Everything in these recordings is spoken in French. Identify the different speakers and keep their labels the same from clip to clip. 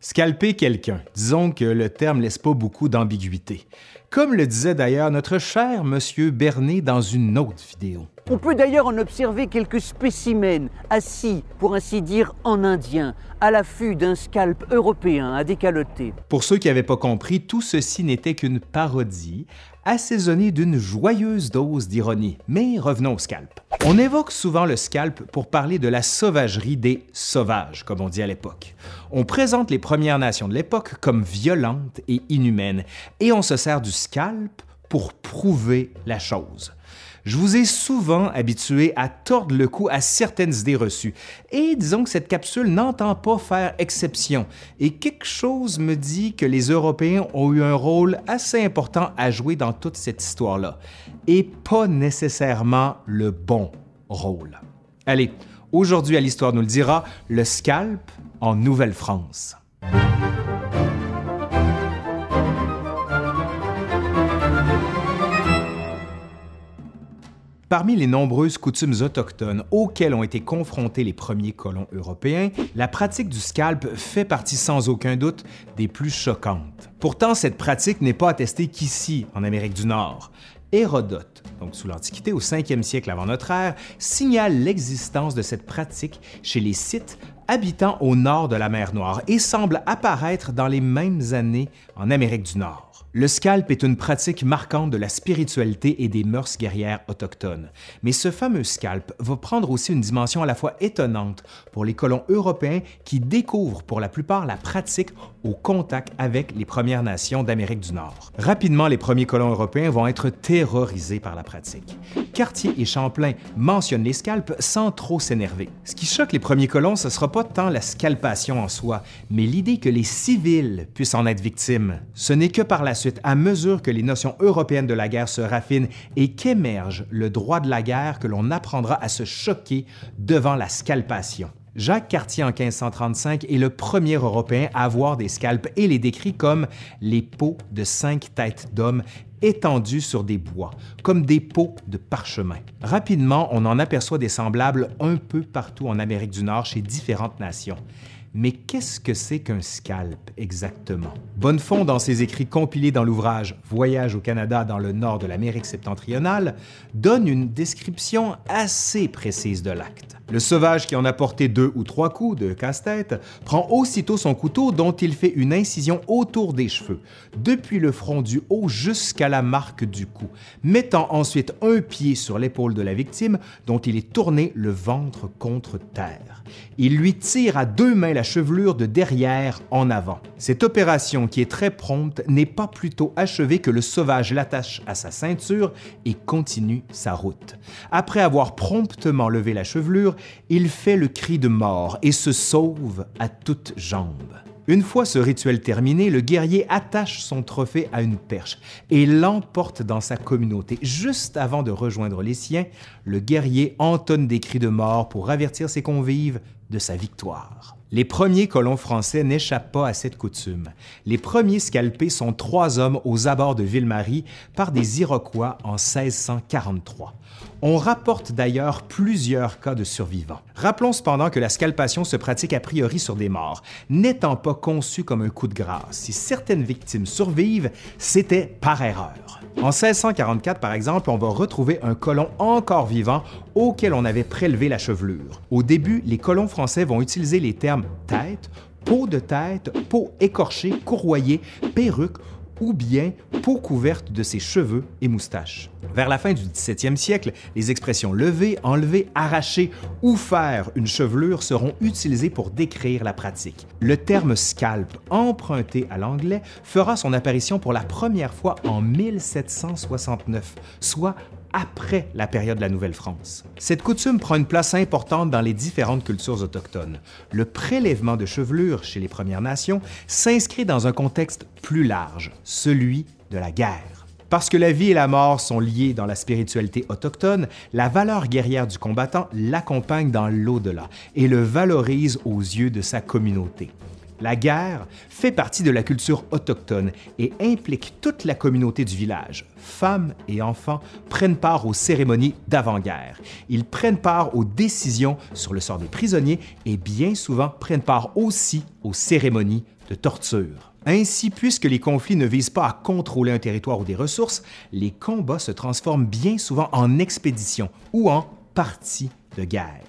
Speaker 1: Scalper quelqu'un, disons que le terme laisse pas beaucoup d'ambiguïté. Comme le disait d'ailleurs notre cher monsieur Bernet dans une autre vidéo.
Speaker 2: On peut d'ailleurs en observer quelques spécimens assis, pour ainsi dire, en indien, à l'affût d'un scalp européen à décaloter.
Speaker 1: Pour ceux qui n'avaient pas compris, tout ceci n'était qu'une parodie, assaisonnée d'une joyeuse dose d'ironie. Mais revenons au scalp. On évoque souvent le scalp pour parler de la sauvagerie des sauvages, comme on dit à l'époque. On présente les Premières Nations de l'époque comme violentes et inhumaines, et on se sert du scalp pour prouver la chose. Je vous ai souvent habitué à tordre le cou à certaines idées reçues, et disons que cette capsule n'entend pas faire exception, et quelque chose me dit que les Européens ont eu un rôle assez important à jouer dans toute cette histoire-là, et pas nécessairement le bon rôle. Allez, aujourd'hui à l'Histoire nous le dira, le scalp en Nouvelle-France. Parmi les nombreuses coutumes autochtones auxquelles ont été confrontés les premiers colons européens, la pratique du scalp fait partie sans aucun doute des plus choquantes. Pourtant, cette pratique n'est pas attestée qu'ici, en Amérique du Nord. Hérodote, donc sous l'Antiquité au 5e siècle avant notre ère, signale l'existence de cette pratique chez les Scythes habitant au nord de la mer Noire et semble apparaître dans les mêmes années en Amérique du Nord. Le scalp est une pratique marquante de la spiritualité et des mœurs guerrières autochtones. Mais ce fameux scalp va prendre aussi une dimension à la fois étonnante pour les colons européens qui découvrent pour la plupart la pratique au contact avec les Premières Nations d'Amérique du Nord. Rapidement, les premiers colons européens vont être terrorisés par la pratique. Cartier et Champlain mentionnent les scalps sans trop s'énerver. Ce qui choque les premiers colons, ce sera pas tant la scalpation en soi, mais l'idée que les civils puissent en être victimes. Ce n'est que par la suite, à mesure que les notions européennes de la guerre se raffinent et qu'émerge le droit de la guerre, que l'on apprendra à se choquer devant la scalpation. Jacques Cartier en 1535 est le premier Européen à avoir des scalps et les décrit comme les peaux de cinq têtes d'hommes étendues sur des bois, comme des peaux de parchemin. Rapidement, on en aperçoit des semblables un peu partout en Amérique du Nord chez différentes nations. Mais qu'est-ce que c'est qu'un scalp exactement? Bonnefond, dans ses écrits compilés dans l'ouvrage Voyage au Canada dans le nord de l'Amérique septentrionale, donne une description assez précise de l'acte. Le sauvage qui en a porté deux ou trois coups de casse-tête prend aussitôt son couteau dont il fait une incision autour des cheveux, depuis le front du haut jusqu'à la marque du cou, mettant ensuite un pied sur l'épaule de la victime dont il est tourné le ventre contre terre. Il lui tire à deux mains chevelure de derrière en avant. Cette opération, qui est très prompte, n'est pas plutôt achevée que le sauvage l'attache à sa ceinture et continue sa route. Après avoir promptement levé la chevelure, il fait le cri de mort et se sauve à toutes jambes. Une fois ce rituel terminé, le guerrier attache son trophée à une perche et l'emporte dans sa communauté. Juste avant de rejoindre les siens, le guerrier entonne des cris de mort pour avertir ses convives de sa victoire. Les premiers colons français n'échappent pas à cette coutume. Les premiers scalpés sont trois hommes aux abords de Ville-Marie par des Iroquois en 1643. On rapporte d'ailleurs plusieurs cas de survivants. Rappelons cependant que la scalpation se pratique a priori sur des morts, n'étant pas conçue comme un coup de grâce. Si certaines victimes survivent, c'était par erreur. En 1644, par exemple, on va retrouver un colon encore vivant auquel on avait prélevé la chevelure. Au début, les colons français vont utiliser les termes tête, peau de tête, peau écorchée, courroyée, perruque ou bien peau couverte de ses cheveux et moustaches. Vers la fin du 17e siècle, les expressions lever, enlever, arracher ou faire une chevelure seront utilisées pour décrire la pratique. Le terme scalp, emprunté à l'anglais, fera son apparition pour la première fois en 1769, soit après la période de la Nouvelle-France. Cette coutume prend une place importante dans les différentes cultures autochtones. Le prélèvement de chevelure chez les Premières Nations s'inscrit dans un contexte plus large, celui de la guerre. Parce que la vie et la mort sont liées dans la spiritualité autochtone, la valeur guerrière du combattant l'accompagne dans l'au-delà et le valorise aux yeux de sa communauté. La guerre fait partie de la culture autochtone et implique toute la communauté du village. Femmes et enfants prennent part aux cérémonies d'avant-guerre. Ils prennent part aux décisions sur le sort des prisonniers et bien souvent prennent part aussi aux cérémonies de torture. Ainsi, puisque les conflits ne visent pas à contrôler un territoire ou des ressources, les combats se transforment bien souvent en expéditions ou en parties de guerre.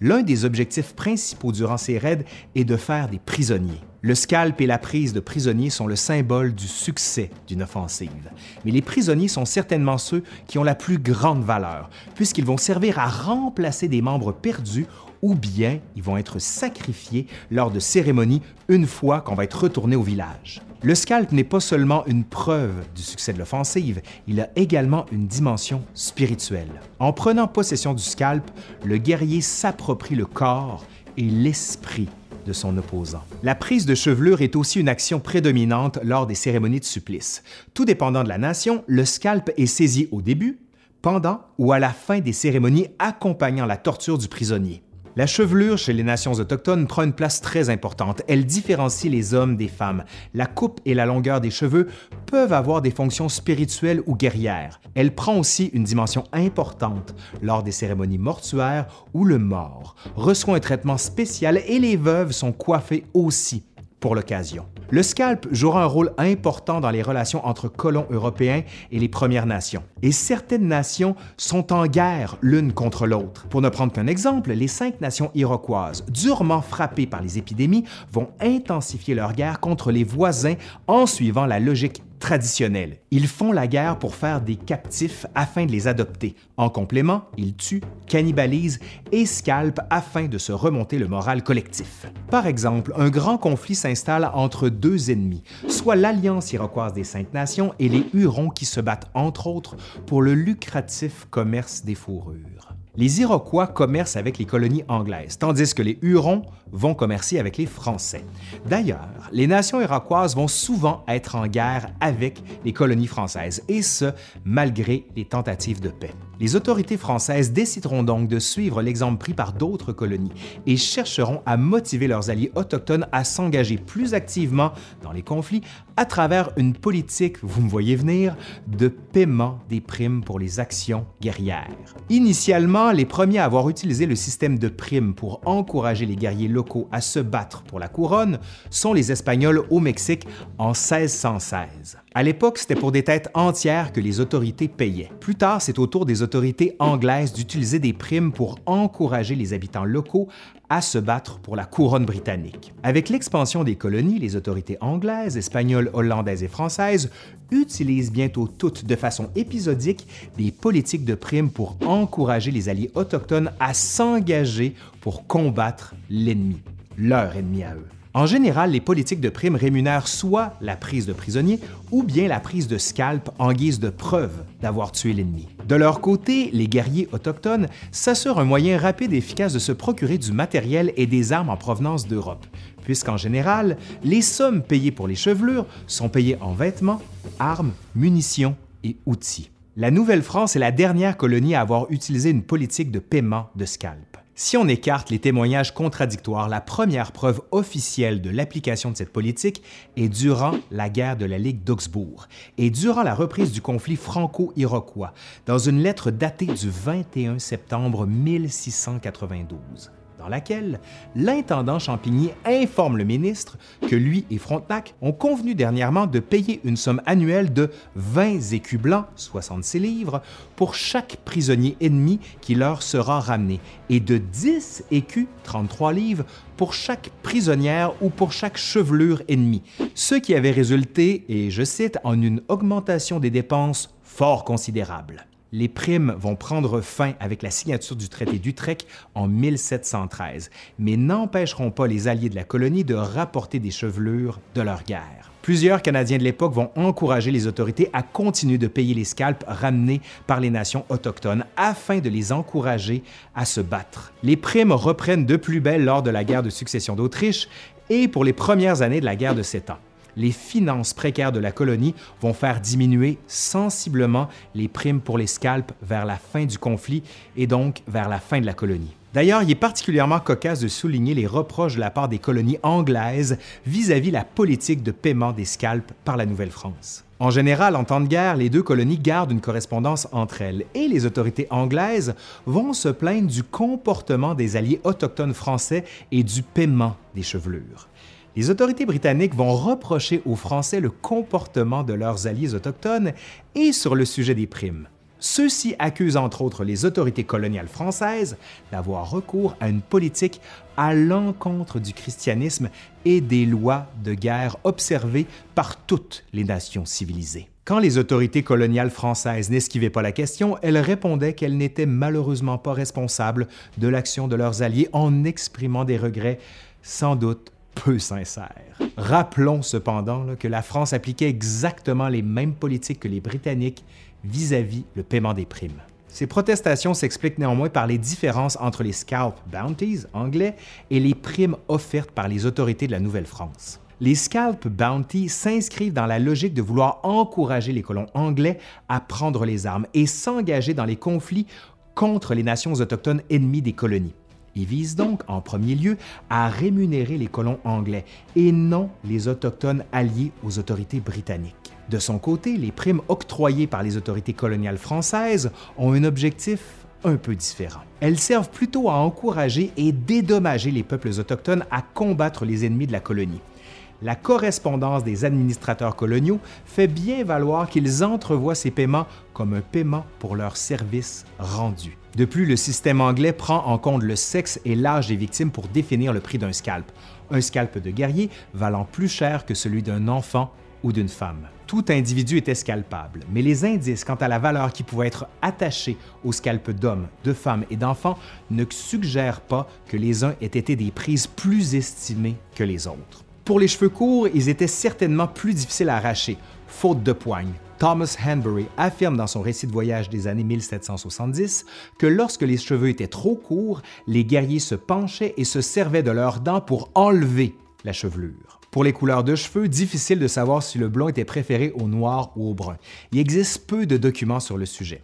Speaker 1: L'un des objectifs principaux durant ces raids est de faire des prisonniers. Le scalp et la prise de prisonniers sont le symbole du succès d'une offensive. Mais les prisonniers sont certainement ceux qui ont la plus grande valeur, puisqu'ils vont servir à remplacer des membres perdus ou bien ils vont être sacrifiés lors de cérémonies une fois qu'on va être retourné au village. Le scalp n'est pas seulement une preuve du succès de l'offensive, il a également une dimension spirituelle. En prenant possession du scalp, le guerrier s'approprie le corps et l'esprit de son opposant. La prise de chevelure est aussi une action prédominante lors des cérémonies de supplice. Tout dépendant de la nation, le scalp est saisi au début, pendant ou à la fin des cérémonies accompagnant la torture du prisonnier. La chevelure chez les nations autochtones prend une place très importante. Elle différencie les hommes des femmes. La coupe et la longueur des cheveux peuvent avoir des fonctions spirituelles ou guerrières. Elle prend aussi une dimension importante lors des cérémonies mortuaires où le mort reçoit un traitement spécial et les veuves sont coiffées aussi pour l'occasion. Le scalp jouera un rôle important dans les relations entre colons européens et les Premières Nations. Et certaines nations sont en guerre l'une contre l'autre. Pour ne prendre qu'un exemple, les cinq nations iroquoises, durement frappées par les épidémies, vont intensifier leur guerre contre les voisins en suivant la logique traditionnels. Ils font la guerre pour faire des captifs afin de les adopter. En complément, ils tuent, cannibalisent et scalpent afin de se remonter le moral collectif. Par exemple, un grand conflit s'installe entre deux ennemis, soit l'Alliance iroquoise des Cinq Nations et les Hurons qui se battent entre autres pour le lucratif commerce des fourrures les Iroquois commercent avec les colonies anglaises, tandis que les Hurons vont commercer avec les Français. D'ailleurs, les nations iroquoises vont souvent être en guerre avec les colonies françaises, et ce, malgré les tentatives de paix. Les autorités françaises décideront donc de suivre l'exemple pris par d'autres colonies et chercheront à motiver leurs alliés autochtones à s'engager plus activement dans les conflits à travers une politique, vous me voyez venir, de paiement des primes pour les actions guerrières. Initialement, les premiers à avoir utilisé le système de primes pour encourager les guerriers locaux à se battre pour la couronne sont les Espagnols au Mexique en 1616. À l'époque, c'était pour des têtes entières que les autorités payaient. Plus tard, c'est au tour des autorités anglaises d'utiliser des primes pour encourager les habitants locaux à se battre pour la couronne britannique. Avec l'expansion des colonies, les autorités anglaises, espagnoles, hollandaises et françaises utilisent bientôt toutes de façon épisodique des politiques de primes pour encourager les alliés autochtones à s'engager pour combattre l'ennemi, leur ennemi à eux. En général, les politiques de primes rémunèrent soit la prise de prisonniers ou bien la prise de scalp en guise de preuve d'avoir tué l'ennemi. De leur côté, les guerriers autochtones s'assurent un moyen rapide et efficace de se procurer du matériel et des armes en provenance d'Europe, puisqu'en général, les sommes payées pour les chevelures sont payées en vêtements, armes, munitions et outils. La Nouvelle-France est la dernière colonie à avoir utilisé une politique de paiement de scalp. Si on écarte les témoignages contradictoires, la première preuve officielle de l'application de cette politique est durant la guerre de la Ligue d'Augsbourg et durant la reprise du conflit franco-iroquois, dans une lettre datée du 21 septembre 1692 dans laquelle l'intendant Champigny informe le ministre que lui et Frontenac ont convenu dernièrement de payer une somme annuelle de 20 écus blancs, 66 livres, pour chaque prisonnier ennemi qui leur sera ramené, et de 10 écus, 33 livres, pour chaque prisonnière ou pour chaque chevelure ennemie, ce qui avait résulté, et je cite, en une augmentation des dépenses fort considérable les primes vont prendre fin avec la signature du traité d'Utrecht en 1713, mais n'empêcheront pas les alliés de la colonie de rapporter des chevelures de leur guerre. Plusieurs Canadiens de l'époque vont encourager les autorités à continuer de payer les scalps ramenés par les nations autochtones afin de les encourager à se battre. Les primes reprennent de plus belle lors de la guerre de succession d'Autriche et pour les premières années de la guerre de Sept Ans les finances précaires de la colonie vont faire diminuer sensiblement les primes pour les scalps vers la fin du conflit et donc vers la fin de la colonie. D'ailleurs, il est particulièrement cocasse de souligner les reproches de la part des colonies anglaises vis-à-vis la politique de paiement des scalps par la Nouvelle-France. En général, en temps de guerre, les deux colonies gardent une correspondance entre elles et les autorités anglaises vont se plaindre du comportement des alliés autochtones français et du paiement des chevelures. Les autorités britanniques vont reprocher aux Français le comportement de leurs alliés autochtones et sur le sujet des primes. Ceux-ci accusent entre autres les autorités coloniales françaises d'avoir recours à une politique à l'encontre du christianisme et des lois de guerre observées par toutes les nations civilisées. Quand les autorités coloniales françaises n'esquivaient pas la question, elles répondaient qu'elles n'étaient malheureusement pas responsables de l'action de leurs alliés en exprimant des regrets sans doute peu sincères. Rappelons cependant que la France appliquait exactement les mêmes politiques que les Britanniques vis-à-vis le paiement des primes. Ces protestations s'expliquent néanmoins par les différences entre les scalp bounties anglais et les primes offertes par les autorités de la Nouvelle-France. Les scalp bounties s'inscrivent dans la logique de vouloir encourager les colons anglais à prendre les armes et s'engager dans les conflits contre les nations autochtones ennemies des colonies. Ils visent donc en premier lieu à rémunérer les colons anglais et non les autochtones alliés aux autorités britanniques. De son côté, les primes octroyées par les autorités coloniales françaises ont un objectif un peu différent. Elles servent plutôt à encourager et dédommager les peuples autochtones à combattre les ennemis de la colonie. La correspondance des administrateurs coloniaux fait bien valoir qu'ils entrevoient ces paiements comme un paiement pour leurs services rendus. De plus, le système anglais prend en compte le sexe et l'âge des victimes pour définir le prix d'un scalp. Un scalp de guerrier valant plus cher que celui d'un enfant ou d'une femme. Tout individu était scalpable, mais les indices quant à la valeur qui pouvait être attachée au scalp d'hommes, de femmes et d'enfants ne suggèrent pas que les uns aient été des prises plus estimées que les autres. Pour les cheveux courts, ils étaient certainement plus difficiles à arracher, faute de poigne. Thomas Hanbury affirme dans son récit de voyage des années 1770 que lorsque les cheveux étaient trop courts, les guerriers se penchaient et se servaient de leurs dents pour enlever la chevelure. Pour les couleurs de cheveux, difficile de savoir si le blond était préféré au noir ou au brun. Il existe peu de documents sur le sujet.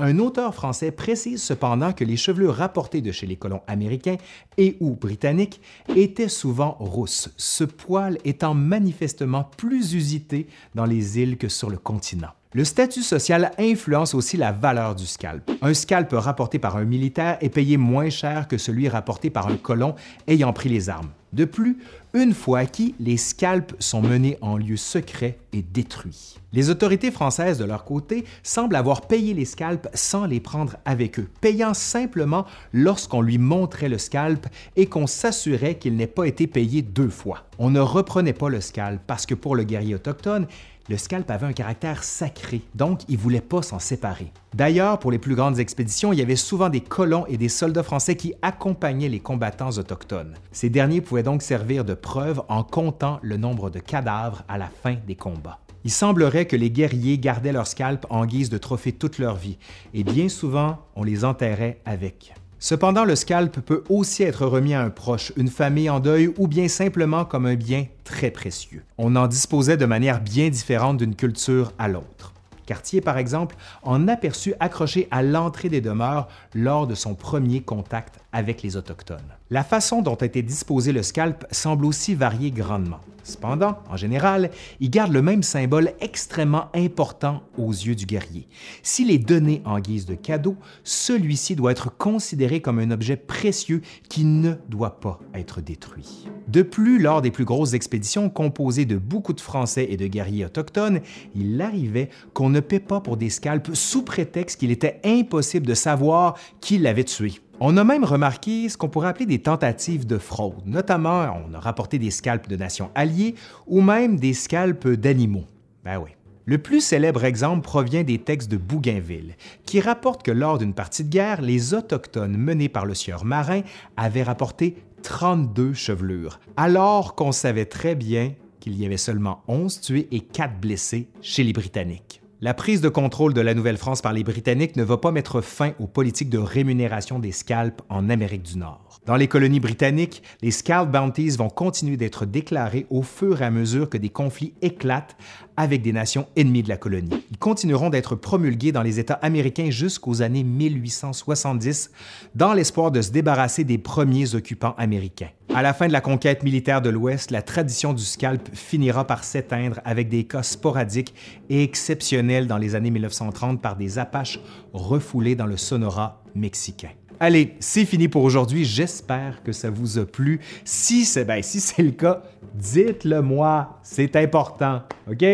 Speaker 1: Un auteur français précise cependant que les chevelures rapportées de chez les colons américains et ou britanniques étaient souvent rousses, ce poil étant manifestement plus usité dans les îles que sur le continent. Le statut social influence aussi la valeur du scalp. Un scalp rapporté par un militaire est payé moins cher que celui rapporté par un colon ayant pris les armes. De plus, une fois acquis, les scalps sont menés en lieu secret et détruits. Les autorités françaises, de leur côté, semblent avoir payé les scalps sans les prendre avec eux, payant simplement lorsqu'on lui montrait le scalp et qu'on s'assurait qu'il n'ait pas été payé deux fois. On ne reprenait pas le scalp parce que pour le guerrier autochtone, le scalp avait un caractère sacré, donc il ne voulait pas s'en séparer. D'ailleurs, pour les plus grandes expéditions, il y avait souvent des colons et des soldats français qui accompagnaient les combattants autochtones. Ces derniers pouvaient donc servir de preuve en comptant le nombre de cadavres à la fin des combats. Il semblerait que les guerriers gardaient leur scalp en guise de trophée toute leur vie, et bien souvent, on les enterrait avec. Cependant, le scalp peut aussi être remis à un proche, une famille en deuil ou bien simplement comme un bien très précieux. On en disposait de manière bien différente d'une culture à l'autre. Cartier, par exemple, en aperçut accroché à l'entrée des demeures lors de son premier contact avec les Autochtones. La façon dont été disposé le scalp semble aussi varier grandement. Cependant, en général, il garde le même symbole extrêmement important aux yeux du guerrier. S'il est donné en guise de cadeau, celui-ci doit être considéré comme un objet précieux qui ne doit pas être détruit. De plus, lors des plus grosses expéditions composées de beaucoup de Français et de guerriers autochtones, il arrivait qu'on ne paie pas pour des scalps sous prétexte qu'il était impossible de savoir qui l'avait tué. On a même remarqué ce qu'on pourrait appeler des tentatives de fraude, notamment on a rapporté des scalps de nations alliées ou même des scalps d'animaux. Ben oui. Le plus célèbre exemple provient des textes de Bougainville, qui rapporte que lors d'une partie de guerre, les Autochtones menés par le sieur Marin avaient rapporté 32 chevelures, alors qu'on savait très bien qu'il y avait seulement 11 tués et 4 blessés chez les Britanniques. La prise de contrôle de la Nouvelle-France par les Britanniques ne va pas mettre fin aux politiques de rémunération des scalps en Amérique du Nord. Dans les colonies britanniques, les scalp bounties vont continuer d'être déclarés au fur et à mesure que des conflits éclatent avec des nations ennemies de la colonie. Ils continueront d'être promulgués dans les États américains jusqu'aux années 1870 dans l'espoir de se débarrasser des premiers occupants américains. À la fin de la conquête militaire de l'Ouest, la tradition du scalp finira par s'éteindre avec des cas sporadiques et exceptionnels dans les années 1930 par des Apaches refoulés dans le Sonora mexicain. Allez, c'est fini pour aujourd'hui. J'espère que ça vous a plu. Si c'est ben, si le cas, dites-le moi. C'est important. OK?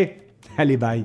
Speaker 1: Allez, bye.